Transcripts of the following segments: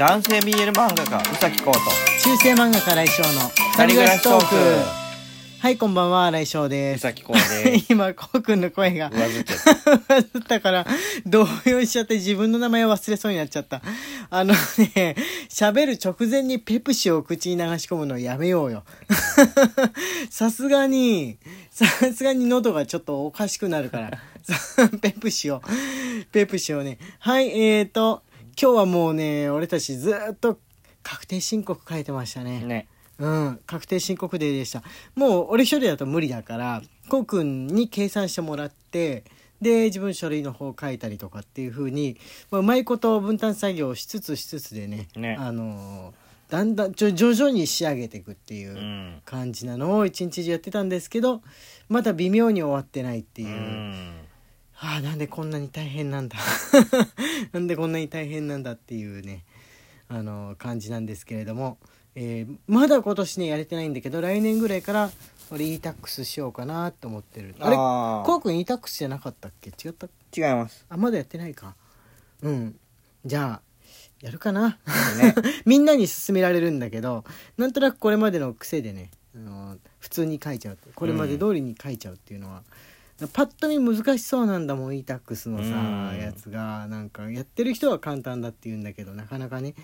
男性 BL 漫画家宇崎浩と中世漫画家来翔の二人暮らしトーク。はいこんばんは来翔宇です。崎浩です。今こうくんの声が上付けバズったから動揺しちゃって自分の名前を忘れそうになっちゃった。あのね喋る直前にペプシを口に流し込むのやめようよ。さすがにさすがに喉がちょっとおかしくなるから。ペプシをペプシをね。はいえーと今日はもうね俺たちずっと確定申告書いてましたねねうん、確定申告デーでした。もう俺一人だと無理だから、こうくんに計算してもらって、で、自分書類の方書いたりとかっていう風に、まあ、うまいこと分担作業をしつつしつつでね、ねあのーだんだんちょ徐々に仕上げていくっていううん感じなのを一日中やってたんですけど、まだ微妙に終わってないってういう。んああなんでこんなに大変なんだ。なんでこんなに大変なんだっていうねあの感じなんですけれども、えーまだ今年ねやれてないんだけど来年ぐらいから俺 e-tax しようかなと思ってる。あれ？あこうくん e-tax じゃなかったっけ？違ったー違います。あまだやってないか。うん。じゃあやるかな。ね。みんなに勧められるんだけどなんとなくこれまでの癖でねあの普通に書いちゃうこれまで通りに書いちゃうっていうのは、パッと見難しそうなんだもん e-tax のさ、うん。やつが。なんかやってる人は簡単だって言うんだけどなかなかね。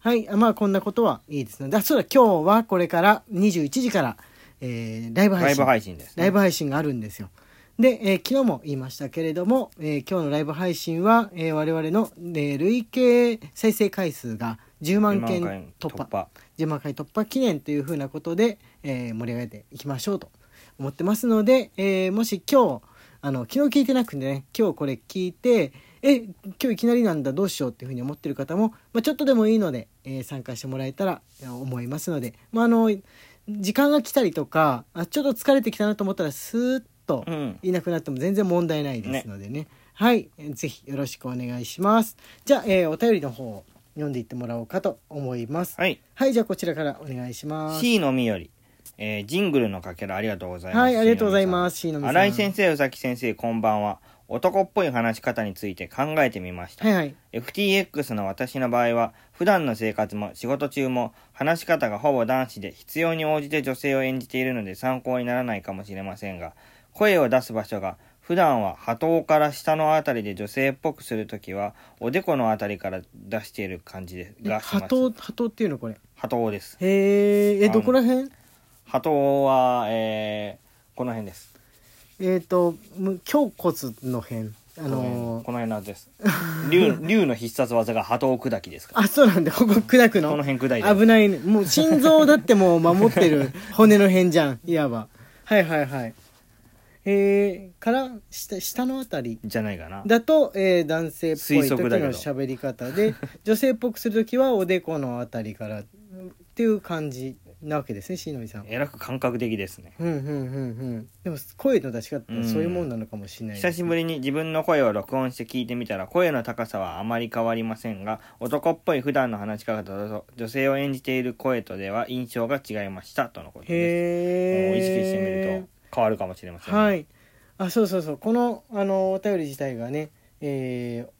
はいあまあこんなことはいいですのであそうだ今日はこれから21時から、えーライブ配信。ライブ配信ですね。ライブ配信があるんですよ。で、えー昨日も言いましたけれども、えー今日のライブ配信は、えー我々の、えー累計再生回数が10万10件万回突破。突破10万回突破記念というふうなことで、えー盛り上げていきましょうと思ってますので、えーもし今日あの昨日聞いてなくてね今日これ聞いてえ今日いきなりなんだどうしようっていうふうに思ってる方も、まあ、ちょっとでもいいので、えー参加してもらえたらえー思いますので、まあ、あの時間が来たりとかあちょっと疲れてきたなと思ったらスーッとうん。いなくなっても全然問題ないですのでね。はい。えーぜひよろしくお願いします。じゃあ、えーお便りの方を読んでいってもらおうかと思います。はい。はい。じゃあこちらからお願いします。C のみよりえージングルのかけらありがとうございます。はいありがとうございます。新井先生宇崎先生こんばんは。男っぽい話し方について考えてみました。はいはい。FTX の私の場合は普段の生活も仕事中も話し方がほぼ男子で必要に応じて女性を演じているので参考にならないかもしれませんが声を出す場所が普段は波頭から下のあたりで女性っぽくするときはおでこのあたりから出している感じでえが波頭波頭っていうのこれ。波頭です。へええどこら辺？波頭は、えー、この辺です。えっ、とむ胸骨の辺。あこのーこの辺なんです。竜竜の必殺技が波頭砕きですから。あそうなんだ。ここ砕くの？この辺砕いて危ないね。もう心臓だってもう守ってる。骨の辺じゃん。いわば。はいはいはい。えー、から下下のあたり。じゃないかな。だと、えー男性っぽい推時の喋り方で 女性っぽくする時はおでこのあたりからっていう感じなわけですねしのりさんえらく感覚的ですね。うんうんうんうん。でも声の出し方ってそういうもんなのかもしれない久しぶりに自分の声を録音して聞いてみたら声の高さはあまり変わりませんが男っぽい普段の話し方と女性を演じている声とでは印象が違いましたとのことです。へえもう意識してみると変わるかもしれませんね、はい。あそうそうそう。このあのお便り自体がね、えー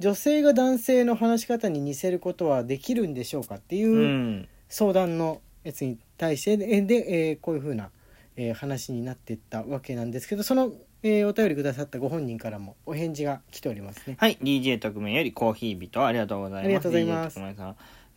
女性が男性の話し方に似せることはできるんでしょうかっていううん。相談のやつに対してでで、えーこういうふうな、えー話になっていったわけなんですけどその、えーお便りくださったご本人からもお返事が来ておりますね。はい DJ 特命よりコーヒー人ありがとうございますありがとうございます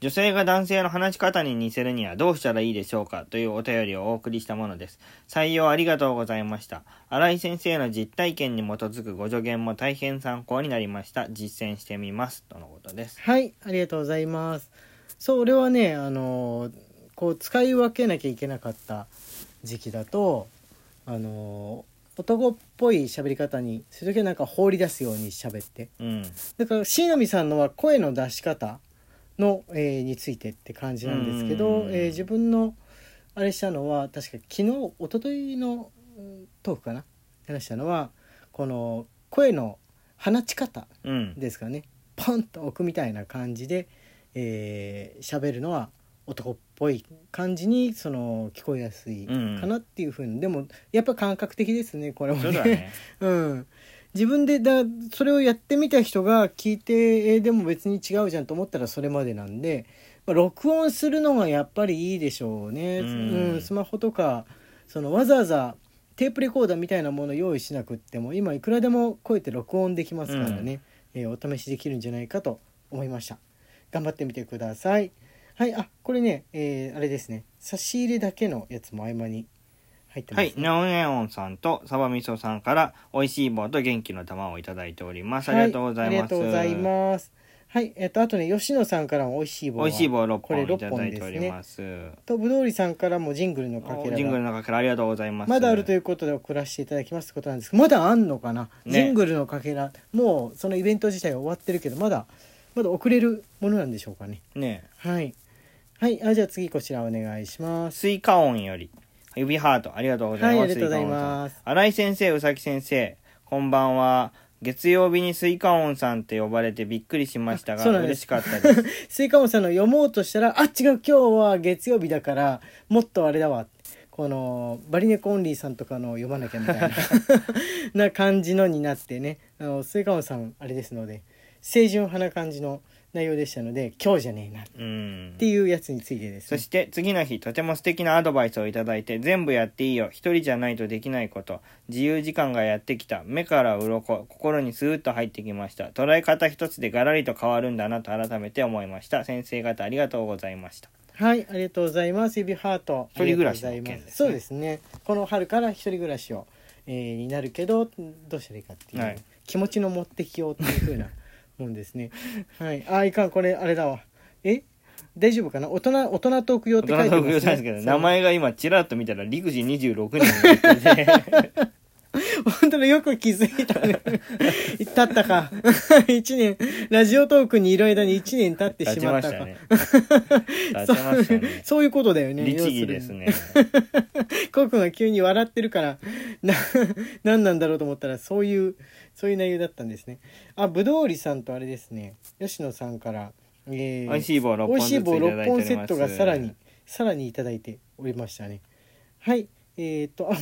女性が男性の話し方に似せるにはどうしたらいいでしょうかというお便りをお送りしたものです。採用ありがとうございました。新井先生の実体験に基づくご助言も大変参考になりました。実践してみます。とのことです。はいありがとうございます。そう俺はねあのーこう使い分けなきゃいけなかった時期だとあのー男っぽい喋り方にする時はなんか放り出すように喋ってうん。だから椎の実さんのは声の出し方の、えーについてって感じなんですけど、うんえー自分のあれしたのは確か昨日一昨日のうんトークかな？話したのはこの声の放ち方うん。ですかねポンと置くみたいな感じでえー喋るのは男っぽい感じにその聞こえやすいかなっていうふうに、でもやっぱ感覚的ですねこれもね。そうだね。うん、自分でだそれをやってみた人が聞いてえーでも別に違うじゃんと思ったらそれまでなんで、まあ、録音するのがやっぱりいいでしょうね、ううん。んスマホとかそのわざわざテープレコーダーみたいなものを用意しなくっても今いくらでもこうやって録音できますからね、えーお試しできるんじゃないかと思いました。頑張ってみてくださいはいあこれね、えーあれですね差し入れだけのやつも合間に入ってます、はい、ネオンネオンさんとサバミソさんから美味しい棒と元気の玉をいただいております。ありがとうございます。はありがとうございます。はい、えっ、と、あとね、吉野さんからも美味しい棒は。美味しい棒6これ本いた6本だいてお。ります。と、ぶどうりさんからもジングルのかけらが。ジングルのかけらありがとうございます。まだあるということで送らせていただきますってことなんですけどまだあんのかな、ねジングルのかけらもうそのイベント自体は終わってるけどまだまだ送れるものなんでしょうかね。ねはい。はいあじゃあ次こちらお願いします。スイカ音より。指ハート。ありがとうございます。はいありがとうございます。新井先生、宇崎先生、こんばんは。月曜日にスイカ音さんって呼ばれてびっくりしましたが嬉しかったです。スイカモンさんの読もうとしたらあ違う今日は月曜日だからもっとあれだわ。このバリネコオンリーさんとかの読まなきゃみたいな。な感じのになってね。あのスイカモンさんあれですので清純派な感じの内容でしたので今日じゃねえなっうんて。いうやつについてですね。そして次の日とても素敵なアドバイスをいただいて全部やっていいよ。一人じゃないとできないこと。自由時間がやってきた。目から鱗。心にスーッと入ってきました。捉え方一つでガラリと変わるんだなと改めて思いました。先生方ありがとうございました。はいありがとうございます。指ハート一人暮らしの件ですね。そうですね。この春から一人暮らしを、えーになるけどどうしたらいいかっていう、はい。気持ちの持ってきようっていうふうなもんですね。はい。あいかん。これあれだわ。え？大丈夫かな？大人大人トーク用っ大て書いてます、ね、人のですけど名前が今ちらっと見たら陸次26人が出てて本当だよく気づいたね。経ったか。一年。ラジオトークにいる間に一年経ってしまったたね立ちましたね。そう。いうことだよね。律儀ですね。コウ君が急に笑ってるからな何なんだろうと思ったらそういうそういう内容だったんですね。あぶどうりさんとあれですね。吉野さんから、えー美味しい棒6本ずつい美味しい棒6ただいております。本セットがさらにさらにいただいておりましたね。はい。えー、っとあ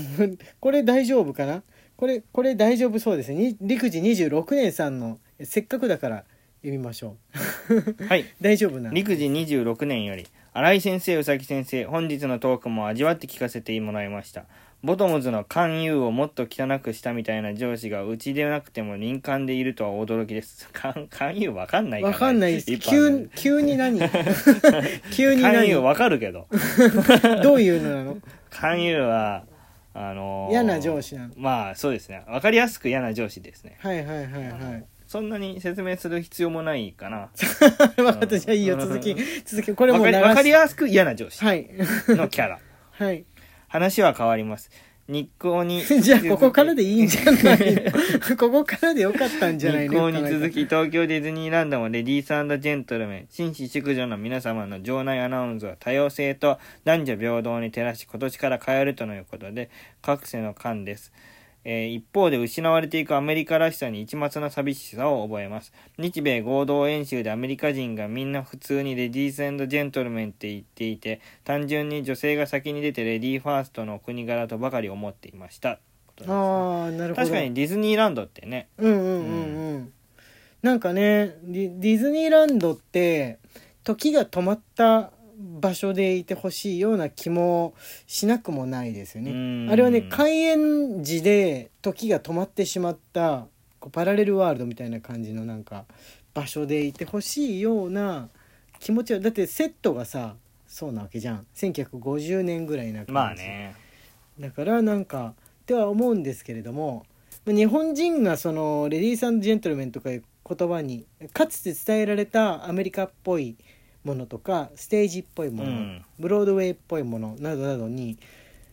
これ大丈夫かな？これこれ大丈夫そうですね。に陸次26年さんのせっかくだから読みましょう。はい。大丈夫な。陸次26年より新井先生宇崎先生本日のトークも味わって聞かせてもらいました。ボトムズの勧誘をもっと汚くしたみたいな上司がうちでなくても林間でいるとは驚きです。勧勧誘わかんないかわかんないです。急急に何？急に何？勧誘わかるけど。どういうのなの？勧誘はあのー嫌な上司なの？まあそうですね。わかりやすく嫌な上司ですね。はいはいはいはい。そんなに説明する必要もないかな。分かったじゃあいいよ。続き 続きこれもう流す。わかりやすく嫌な上司はい。のキャラ。はい。話は変わります日光に じゃあここからでいいんじゃないの？ここからでよかったんじゃない日の光に続き東京ディズニーランドもレディースジェントルメン。紳士淑女の皆様の場内アナウンスは多様性と男女平等に照らし今年から変えるとのことで各世の間です、えー一方で失われていくアメリカらしさに一抹の寂しさを覚えます。日米合同演習でアメリカ人がみんな普通にレディースジェントルメンって言っていて単純に女性が先に出てレディーファーストのお国柄とばかり思っていました。ことですああなるほど。確かにディズニーランドってね。うんうんうん。うん。なんかねディディズニーランドって時が止まった場所でいてほしいような気もしなくもないですようねん。あれはね開園時で時が止まってしまったこうパラレルワールドみたいな感じのなんか場所でいてほしいような気持ちはだってセットがさそうなわけじゃん。1950年ぐらいな感じ。まあね。だからなんかっては思うんですけれども日本人がそのレディースジェントルメンとかいう言葉にかつて伝えられたアメリカっぽいものとかステージっぽいもの、うん。ブロードウェイっぽいものなどなどに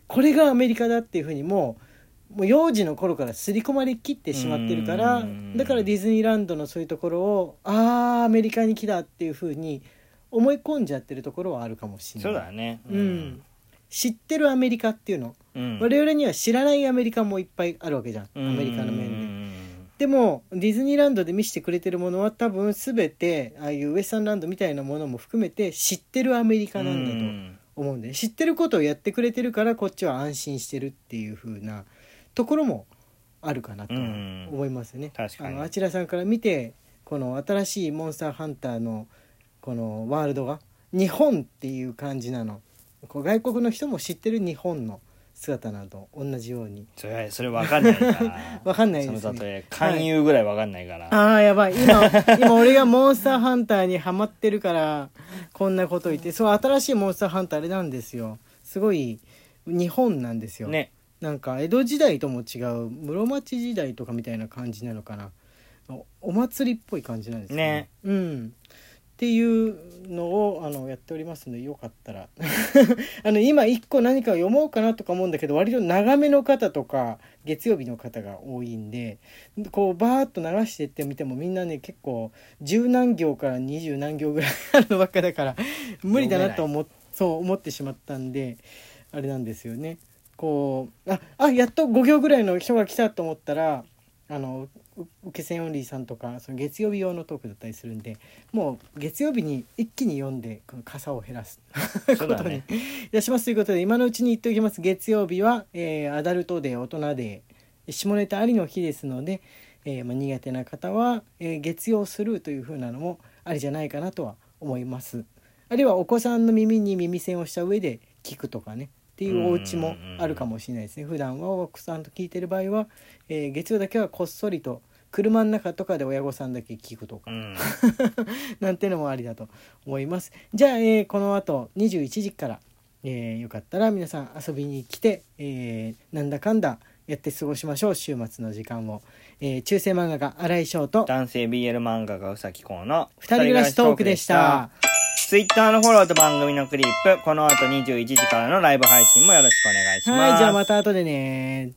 これがアメリカだっていうふうにもうもう幼児の頃から刷り込まれきってしまってるからうん。だからディズニーランドのそういうところをああアメリカに来たっていうふうに思い込んじゃってるところはあるかもしれない。そうだね。うん。知ってるアメリカっていうの。うん。我々には知らないアメリカもいっぱいあるわけじゃん。アメリカの面で。ででもディズニーランドで見せてくれてるものは多分全てああいうウエスタンランドみたいなものも含めて知ってるアメリカなんだと思うんで知ってることをやってくれてるからこっちは安心してるっていう風なところもあるかなとうん。思いますね。確かに。あのあちらさんから見てこの新しいモンスターハンターのこのワールドが日本っていう感じなの。こう外国の人も知ってる日本の姿など同じように。それそれ分かんないから。わかんないですね。その例え勧誘ぐらい分かんないから、ああやばい。今 今俺がモンスターハンターにハマってるからこんなこと言って。そう新しいモンスターハンターあれなんですよ。すごい日本なんですよ、ね。なんか江戸時代とも違う室町時代とかみたいな感じなのかな。おお祭りっぽい感じなんですね。うんっていうのをあのやっておりますのでよかったら あの今一個何かを読もうかなとか思うんだけど割と長めの方とか月曜日の方が多いんでこうバーッと流してってみてもみんなね結構十何行から二十何行ぐらい あるのばっかだから無理だなと思っそう思ってしまったんであれなんですよね。こうああやっと5行ぐらいの人が来たと思ったらあのう受け線オンリーさんとかその月曜日用のトークだったりするんでもう月曜日に一気に読んでこの傘を減らす。ことにいたします。ということで今のうちに言っておきます。月曜日は、えーアダルトデー大人デー下ネタありの日ですので、えーまあ、苦手な方は、えー月曜スルーという風なのもありじゃないかなとは思います。あるいはお子さんの耳に耳栓をした上で聞くとかねっていうお家もあるかもしれないですね。普段はお子さんと聞いてる場合は、えー月曜だけはこっそりと車の中とかで親御さんだけ聞くとか。うん。なんてのもありだと思います。じゃあ、えーこの後21時から、えーよかったら皆さん遊びに来て、えーなんだかんだやって過ごしましょう。週末の時間を、えー中世漫画家新井翔と男性 BL 漫画家うさきこうの二人暮らしトークでした。ツイッターのフォローと番組のクリップこの後21時からのライブ配信もよろしくお願いします。はいじゃあまた後でね